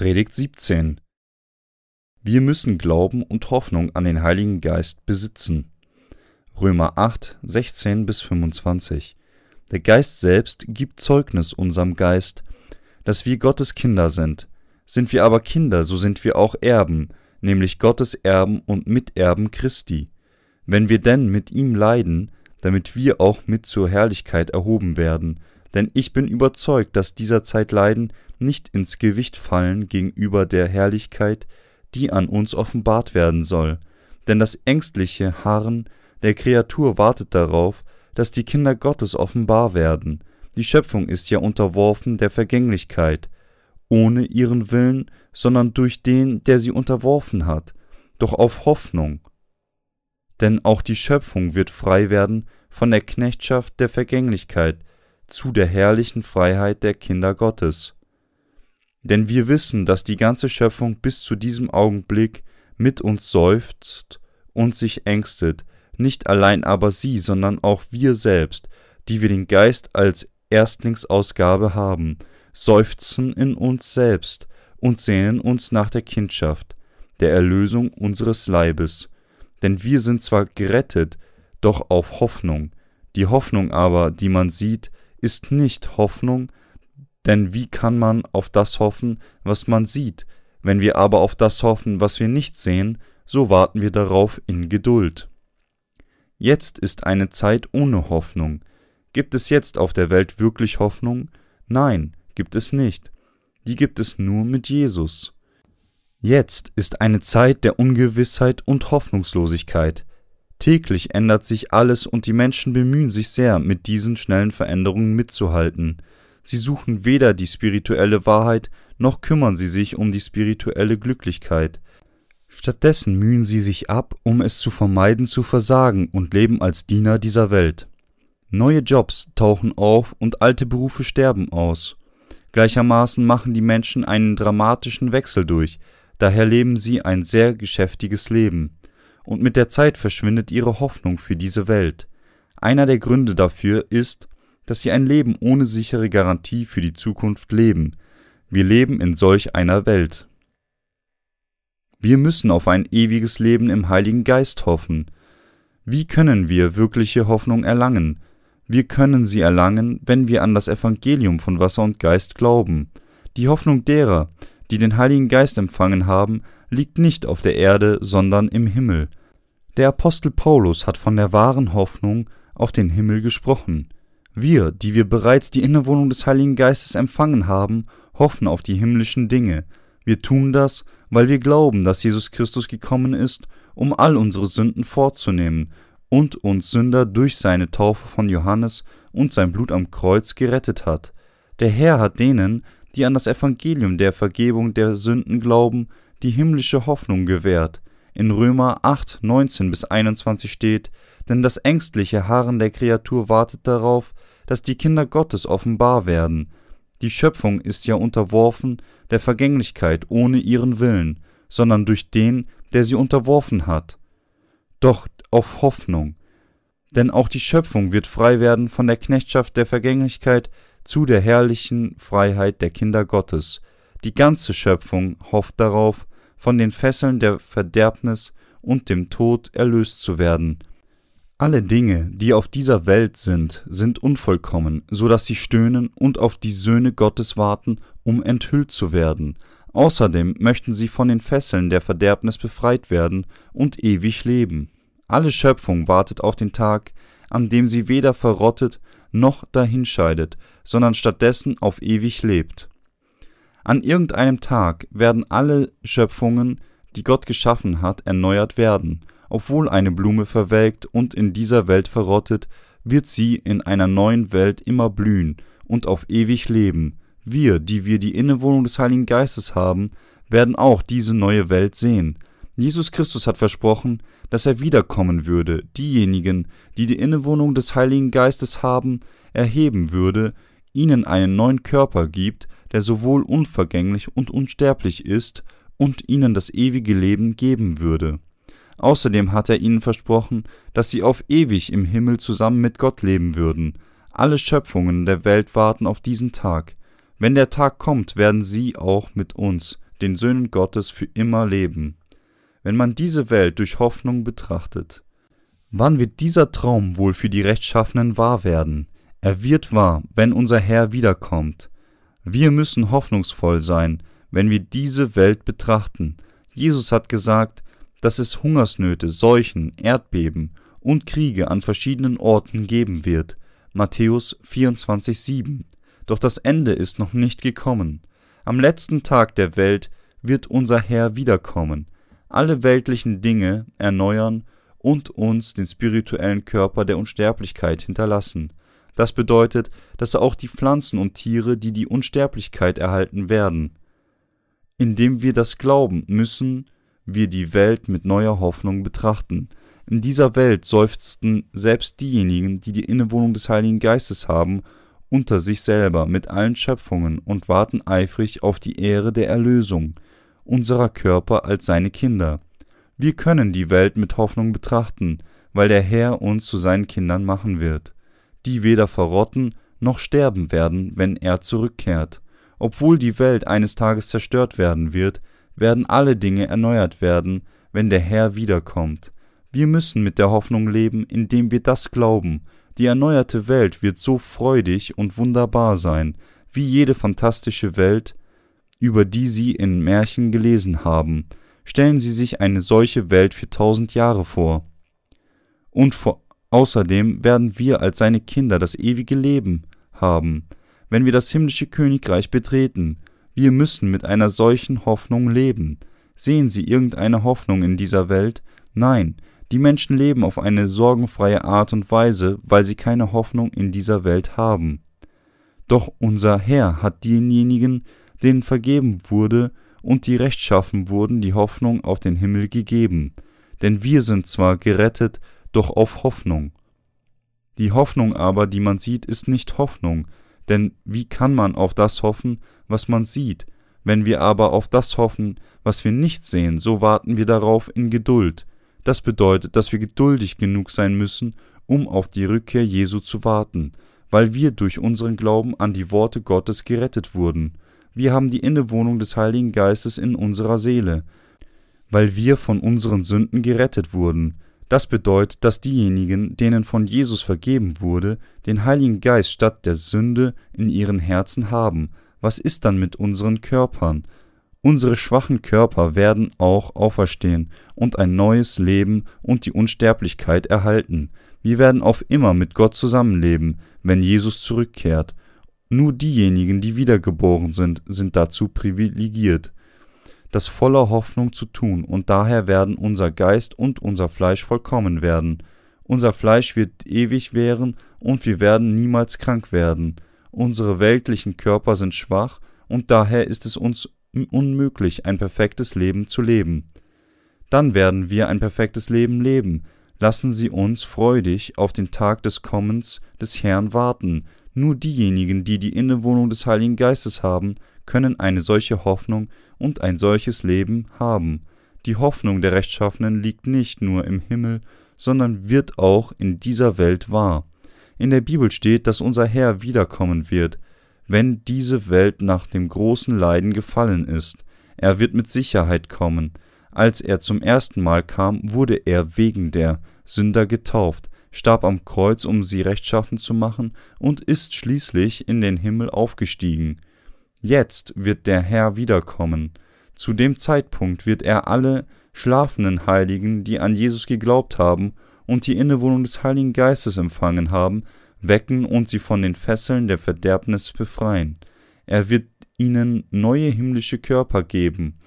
Predigt 17 Wir müssen Glauben und Hoffnung an den Heiligen Geist besitzen. Römer 8, 16 bis 25 Der Geist selbst gibt Zeugnis unserem Geist, dass wir Gottes Kinder sind. Sind wir aber Kinder, so sind wir auch Erben, nämlich Gottes Erben und Miterben Christi. Wenn wir denn mit ihm leiden, damit wir auch mit zur Herrlichkeit erhoben werden, denn ich bin überzeugt, dass dieser Zeit Leiden nicht ins Gewicht fallen gegenüber der Herrlichkeit, die an uns offenbart werden soll. Denn das ängstliche Harren der Kreatur wartet darauf, dass die Kinder Gottes offenbar werden. Die Schöpfung ist ja unterworfen der Vergänglichkeit, ohne ihren Willen, sondern durch den, der sie unterworfen hat, doch auf Hoffnung. Denn auch die Schöpfung wird frei werden von der Knechtschaft der Vergänglichkeit zu der herrlichen Freiheit der Kinder Gottes. Denn wir wissen, dass die ganze Schöpfung bis zu diesem Augenblick mit uns seufzt und sich ängstet, nicht allein aber sie, sondern auch wir selbst, die wir den Geist als Erstlingsausgabe haben, seufzen in uns selbst und sehnen uns nach der Kindschaft, der Erlösung unseres Leibes. Denn wir sind zwar gerettet, doch auf Hoffnung. Die Hoffnung aber, die man sieht, ist nicht Hoffnung, denn wie kann man auf das hoffen, was man sieht? Wenn wir aber auf das hoffen, was wir nicht sehen, so warten wir darauf in Geduld. Jetzt ist eine Zeit ohne Hoffnung. Gibt es jetzt auf der Welt wirklich Hoffnung? Nein, gibt es nicht. Die gibt es nur mit Jesus. Jetzt ist eine Zeit der Ungewissheit und Hoffnungslosigkeit. Täglich ändert sich alles und die Menschen bemühen sich sehr, mit diesen schnellen Veränderungen mitzuhalten. Sie suchen weder die spirituelle Wahrheit, noch kümmern sie sich um die spirituelle Glücklichkeit. Stattdessen mühen sie sich ab, um es zu vermeiden zu versagen und leben als Diener dieser Welt. Neue Jobs tauchen auf und alte Berufe sterben aus. Gleichermaßen machen die Menschen einen dramatischen Wechsel durch, daher leben sie ein sehr geschäftiges Leben. Und mit der Zeit verschwindet ihre Hoffnung für diese Welt. Einer der Gründe dafür ist, dass sie ein Leben ohne sichere Garantie für die Zukunft leben. Wir leben in solch einer Welt. Wir müssen auf ein ewiges Leben im Heiligen Geist hoffen. Wie können wir wirkliche Hoffnung erlangen? Wir können sie erlangen, wenn wir an das Evangelium von Wasser und Geist glauben. Die Hoffnung derer, die den Heiligen Geist empfangen haben, liegt nicht auf der Erde, sondern im Himmel. Der Apostel Paulus hat von der wahren Hoffnung auf den Himmel gesprochen. Wir, die wir bereits die Innewohnung des Heiligen Geistes empfangen haben, hoffen auf die himmlischen Dinge. Wir tun das, weil wir glauben, dass Jesus Christus gekommen ist, um all unsere Sünden vorzunehmen und uns Sünder durch seine Taufe von Johannes und sein Blut am Kreuz gerettet hat. Der Herr hat denen, die an das Evangelium der Vergebung der Sünden glauben, die himmlische Hoffnung gewährt. In Römer 8, 19 bis 21 steht, denn das ängstliche Harren der Kreatur wartet darauf, dass die Kinder Gottes offenbar werden. Die Schöpfung ist ja unterworfen der Vergänglichkeit ohne ihren Willen, sondern durch den, der sie unterworfen hat. Doch auf Hoffnung. Denn auch die Schöpfung wird frei werden von der Knechtschaft der Vergänglichkeit zu der herrlichen Freiheit der Kinder Gottes. Die ganze Schöpfung hofft darauf, von den Fesseln der Verderbnis und dem Tod erlöst zu werden. Alle Dinge, die auf dieser Welt sind, sind unvollkommen, so dass sie stöhnen und auf die Söhne Gottes warten, um enthüllt zu werden. Außerdem möchten sie von den Fesseln der Verderbnis befreit werden und ewig leben. Alle Schöpfung wartet auf den Tag, an dem sie weder verrottet noch dahinscheidet, sondern stattdessen auf ewig lebt. An irgendeinem Tag werden alle Schöpfungen, die Gott geschaffen hat, erneuert werden, obwohl eine Blume verwelkt und in dieser Welt verrottet, wird sie in einer neuen Welt immer blühen und auf ewig leben. Wir, die wir die Innewohnung des Heiligen Geistes haben, werden auch diese neue Welt sehen. Jesus Christus hat versprochen, dass er wiederkommen würde, diejenigen, die die Innewohnung des Heiligen Geistes haben, erheben würde, ihnen einen neuen Körper gibt, der sowohl unvergänglich und unsterblich ist, und ihnen das ewige Leben geben würde. Außerdem hat er ihnen versprochen, dass sie auf ewig im Himmel zusammen mit Gott leben würden. Alle Schöpfungen der Welt warten auf diesen Tag. Wenn der Tag kommt, werden sie auch mit uns, den Söhnen Gottes für immer leben. Wenn man diese Welt durch Hoffnung betrachtet, wann wird dieser Traum wohl für die Rechtschaffenen wahr werden? Er wird wahr, wenn unser Herr wiederkommt. Wir müssen hoffnungsvoll sein, wenn wir diese Welt betrachten. Jesus hat gesagt, dass es Hungersnöte, Seuchen, Erdbeben und Kriege an verschiedenen Orten geben wird. Matthäus 24,7. Doch das Ende ist noch nicht gekommen. Am letzten Tag der Welt wird unser Herr wiederkommen, alle weltlichen Dinge erneuern und uns den spirituellen Körper der Unsterblichkeit hinterlassen. Das bedeutet, dass auch die Pflanzen und Tiere, die die Unsterblichkeit erhalten werden. Indem wir das glauben, müssen wir die Welt mit neuer Hoffnung betrachten. In dieser Welt seufzten selbst diejenigen, die die Innewohnung des Heiligen Geistes haben, unter sich selber mit allen Schöpfungen und warten eifrig auf die Ehre der Erlösung unserer Körper als seine Kinder. Wir können die Welt mit Hoffnung betrachten, weil der Herr uns zu seinen Kindern machen wird, die weder verrotten noch sterben werden, wenn er zurückkehrt. Obwohl die Welt eines Tages zerstört werden wird, werden alle Dinge erneuert werden, wenn der Herr wiederkommt. Wir müssen mit der Hoffnung leben, indem wir das glauben. Die erneuerte Welt wird so freudig und wunderbar sein, wie jede fantastische Welt, über die Sie in Märchen gelesen haben. Stellen Sie sich eine solche Welt für tausend Jahre vor. Und vor, außerdem werden wir als seine Kinder das ewige Leben haben, wenn wir das himmlische Königreich betreten. Wir müssen mit einer solchen Hoffnung leben. Sehen Sie irgendeine Hoffnung in dieser Welt? Nein, die Menschen leben auf eine sorgenfreie Art und Weise, weil sie keine Hoffnung in dieser Welt haben. Doch unser Herr hat denjenigen, denen vergeben wurde und die rechtschaffen wurden, die Hoffnung auf den Himmel gegeben. Denn wir sind zwar gerettet, doch auf Hoffnung. Die Hoffnung aber, die man sieht, ist nicht Hoffnung, denn wie kann man auf das hoffen, was man sieht? Wenn wir aber auf das hoffen, was wir nicht sehen, so warten wir darauf in Geduld. Das bedeutet, dass wir geduldig genug sein müssen, um auf die Rückkehr Jesu zu warten, weil wir durch unseren Glauben an die Worte Gottes gerettet wurden. Wir haben die Innewohnung des Heiligen Geistes in unserer Seele, weil wir von unseren Sünden gerettet wurden. Das bedeutet, dass diejenigen, denen von Jesus vergeben wurde, den Heiligen Geist statt der Sünde in ihren Herzen haben. Was ist dann mit unseren Körpern? Unsere schwachen Körper werden auch auferstehen und ein neues Leben und die Unsterblichkeit erhalten. Wir werden auf immer mit Gott zusammenleben, wenn Jesus zurückkehrt. Nur diejenigen, die wiedergeboren sind, sind dazu privilegiert, das voller Hoffnung zu tun, und daher werden unser Geist und unser Fleisch vollkommen werden. Unser Fleisch wird ewig währen, und wir werden niemals krank werden. Unsere weltlichen Körper sind schwach, und daher ist es uns unmöglich, ein perfektes Leben zu leben. Dann werden wir ein perfektes Leben leben. Lassen Sie uns freudig auf den Tag des Kommens des Herrn warten, nur diejenigen, die die Innewohnung des Heiligen Geistes haben, können eine solche Hoffnung und ein solches Leben haben. Die Hoffnung der Rechtschaffenen liegt nicht nur im Himmel, sondern wird auch in dieser Welt wahr. In der Bibel steht, dass unser Herr wiederkommen wird, wenn diese Welt nach dem großen Leiden gefallen ist. Er wird mit Sicherheit kommen. Als er zum ersten Mal kam, wurde er wegen der Sünder getauft starb am Kreuz, um sie rechtschaffen zu machen, und ist schließlich in den Himmel aufgestiegen. Jetzt wird der Herr wiederkommen. Zu dem Zeitpunkt wird er alle schlafenden Heiligen, die an Jesus geglaubt haben und die Innewohnung des Heiligen Geistes empfangen haben, wecken und sie von den Fesseln der Verderbnis befreien. Er wird ihnen neue himmlische Körper geben,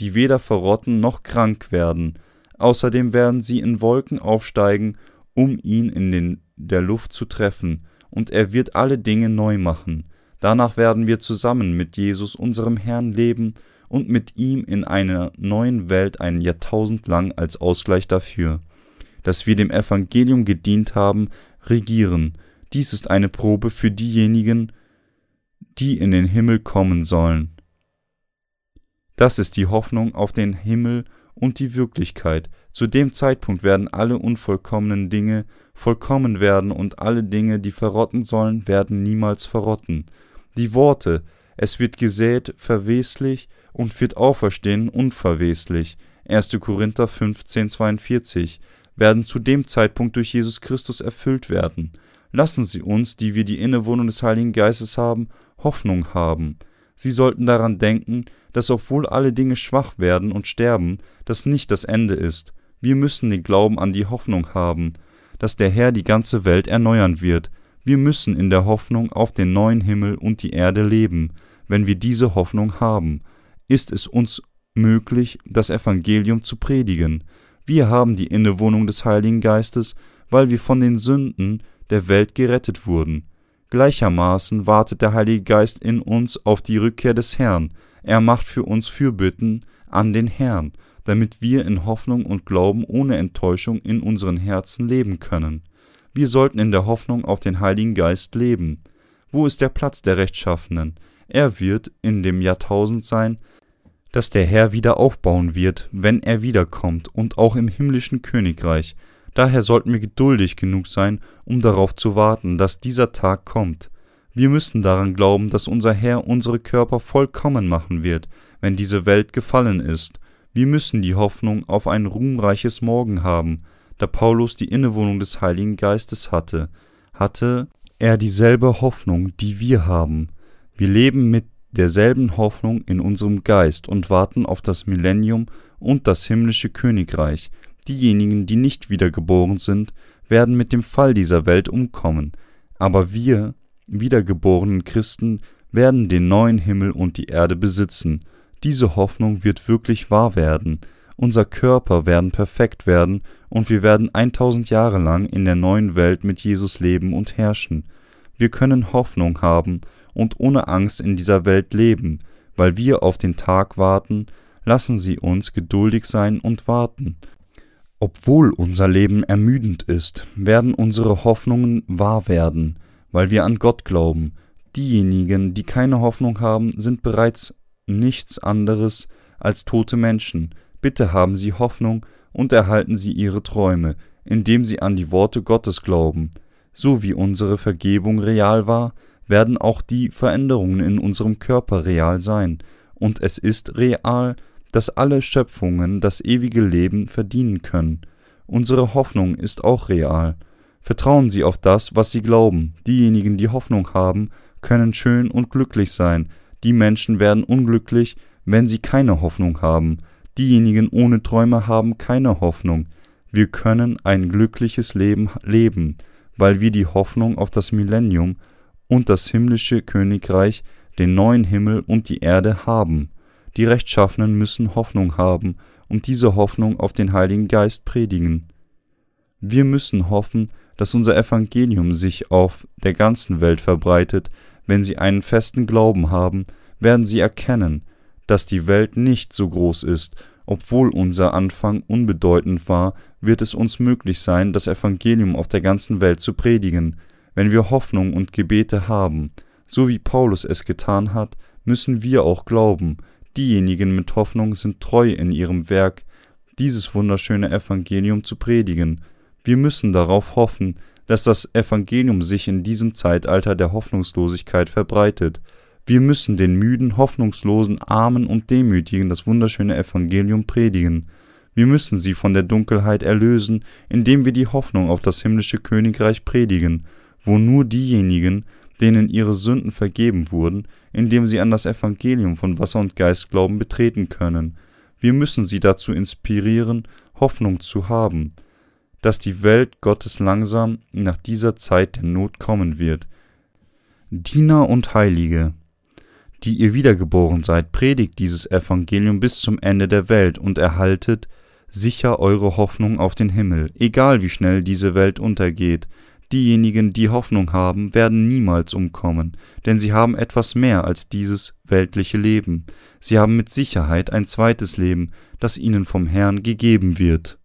die weder verrotten noch krank werden. Außerdem werden sie in Wolken aufsteigen um ihn in den, der Luft zu treffen, und er wird alle Dinge neu machen. Danach werden wir zusammen mit Jesus, unserem Herrn, leben und mit ihm in einer neuen Welt ein Jahrtausend lang als Ausgleich dafür, dass wir dem Evangelium gedient haben, regieren. Dies ist eine Probe für diejenigen, die in den Himmel kommen sollen. Das ist die Hoffnung auf den Himmel und die Wirklichkeit, zu dem Zeitpunkt werden alle unvollkommenen Dinge vollkommen werden und alle Dinge, die verrotten sollen, werden niemals verrotten. Die Worte, es wird gesät, verweslich und wird auferstehen unverweslich. 1. Korinther 15, 42 werden zu dem Zeitpunkt durch Jesus Christus erfüllt werden. Lassen Sie uns, die wir die Innewohnung des Heiligen Geistes haben, Hoffnung haben. Sie sollten daran denken, dass obwohl alle Dinge schwach werden und sterben, das nicht das Ende ist. Wir müssen den Glauben an die Hoffnung haben, dass der Herr die ganze Welt erneuern wird. Wir müssen in der Hoffnung auf den neuen Himmel und die Erde leben. Wenn wir diese Hoffnung haben, ist es uns möglich, das Evangelium zu predigen. Wir haben die Innewohnung des Heiligen Geistes, weil wir von den Sünden der Welt gerettet wurden. Gleichermaßen wartet der Heilige Geist in uns auf die Rückkehr des Herrn. Er macht für uns Fürbitten an den Herrn, damit wir in Hoffnung und Glauben ohne Enttäuschung in unseren Herzen leben können. Wir sollten in der Hoffnung auf den Heiligen Geist leben. Wo ist der Platz der Rechtschaffenen? Er wird in dem Jahrtausend sein, das der Herr wieder aufbauen wird, wenn er wiederkommt, und auch im himmlischen Königreich. Daher sollten wir geduldig genug sein, um darauf zu warten, dass dieser Tag kommt. Wir müssen daran glauben, dass unser Herr unsere Körper vollkommen machen wird, wenn diese Welt gefallen ist. Wir müssen die Hoffnung auf ein ruhmreiches Morgen haben. Da Paulus die Innewohnung des Heiligen Geistes hatte, hatte er dieselbe Hoffnung, die wir haben. Wir leben mit derselben Hoffnung in unserem Geist und warten auf das Millennium und das himmlische Königreich, Diejenigen, die nicht wiedergeboren sind, werden mit dem Fall dieser Welt umkommen, aber wir, wiedergeborenen Christen, werden den neuen Himmel und die Erde besitzen. Diese Hoffnung wird wirklich wahr werden. Unser Körper werden perfekt werden und wir werden 1000 Jahre lang in der neuen Welt mit Jesus leben und herrschen. Wir können Hoffnung haben und ohne Angst in dieser Welt leben, weil wir auf den Tag warten, lassen Sie uns geduldig sein und warten. Obwohl unser Leben ermüdend ist, werden unsere Hoffnungen wahr werden, weil wir an Gott glauben. Diejenigen, die keine Hoffnung haben, sind bereits nichts anderes als tote Menschen. Bitte haben Sie Hoffnung und erhalten Sie Ihre Träume, indem Sie an die Worte Gottes glauben. So wie unsere Vergebung real war, werden auch die Veränderungen in unserem Körper real sein, und es ist real, dass alle Schöpfungen das ewige Leben verdienen können. Unsere Hoffnung ist auch real. Vertrauen Sie auf das, was Sie glauben. Diejenigen, die Hoffnung haben, können schön und glücklich sein. Die Menschen werden unglücklich, wenn sie keine Hoffnung haben. Diejenigen ohne Träume haben keine Hoffnung. Wir können ein glückliches Leben leben, weil wir die Hoffnung auf das Millennium und das himmlische Königreich, den neuen Himmel und die Erde haben. Die Rechtschaffenen müssen Hoffnung haben und diese Hoffnung auf den Heiligen Geist predigen. Wir müssen hoffen, dass unser Evangelium sich auf der ganzen Welt verbreitet. Wenn Sie einen festen Glauben haben, werden Sie erkennen, dass die Welt nicht so groß ist. Obwohl unser Anfang unbedeutend war, wird es uns möglich sein, das Evangelium auf der ganzen Welt zu predigen. Wenn wir Hoffnung und Gebete haben, so wie Paulus es getan hat, müssen wir auch glauben, Diejenigen mit Hoffnung sind treu in ihrem Werk, dieses wunderschöne Evangelium zu predigen. Wir müssen darauf hoffen, dass das Evangelium sich in diesem Zeitalter der Hoffnungslosigkeit verbreitet. Wir müssen den müden, hoffnungslosen, armen und demütigen das wunderschöne Evangelium predigen. Wir müssen sie von der Dunkelheit erlösen, indem wir die Hoffnung auf das himmlische Königreich predigen, wo nur diejenigen, denen ihre Sünden vergeben wurden, indem sie an das Evangelium von Wasser und Geist glauben, betreten können. Wir müssen sie dazu inspirieren, Hoffnung zu haben, dass die Welt Gottes langsam nach dieser Zeit der Not kommen wird. Diener und Heilige, die ihr wiedergeboren seid, predigt dieses Evangelium bis zum Ende der Welt und erhaltet sicher eure Hoffnung auf den Himmel, egal wie schnell diese Welt untergeht, Diejenigen, die Hoffnung haben, werden niemals umkommen, denn sie haben etwas mehr als dieses weltliche Leben. Sie haben mit Sicherheit ein zweites Leben, das ihnen vom Herrn gegeben wird.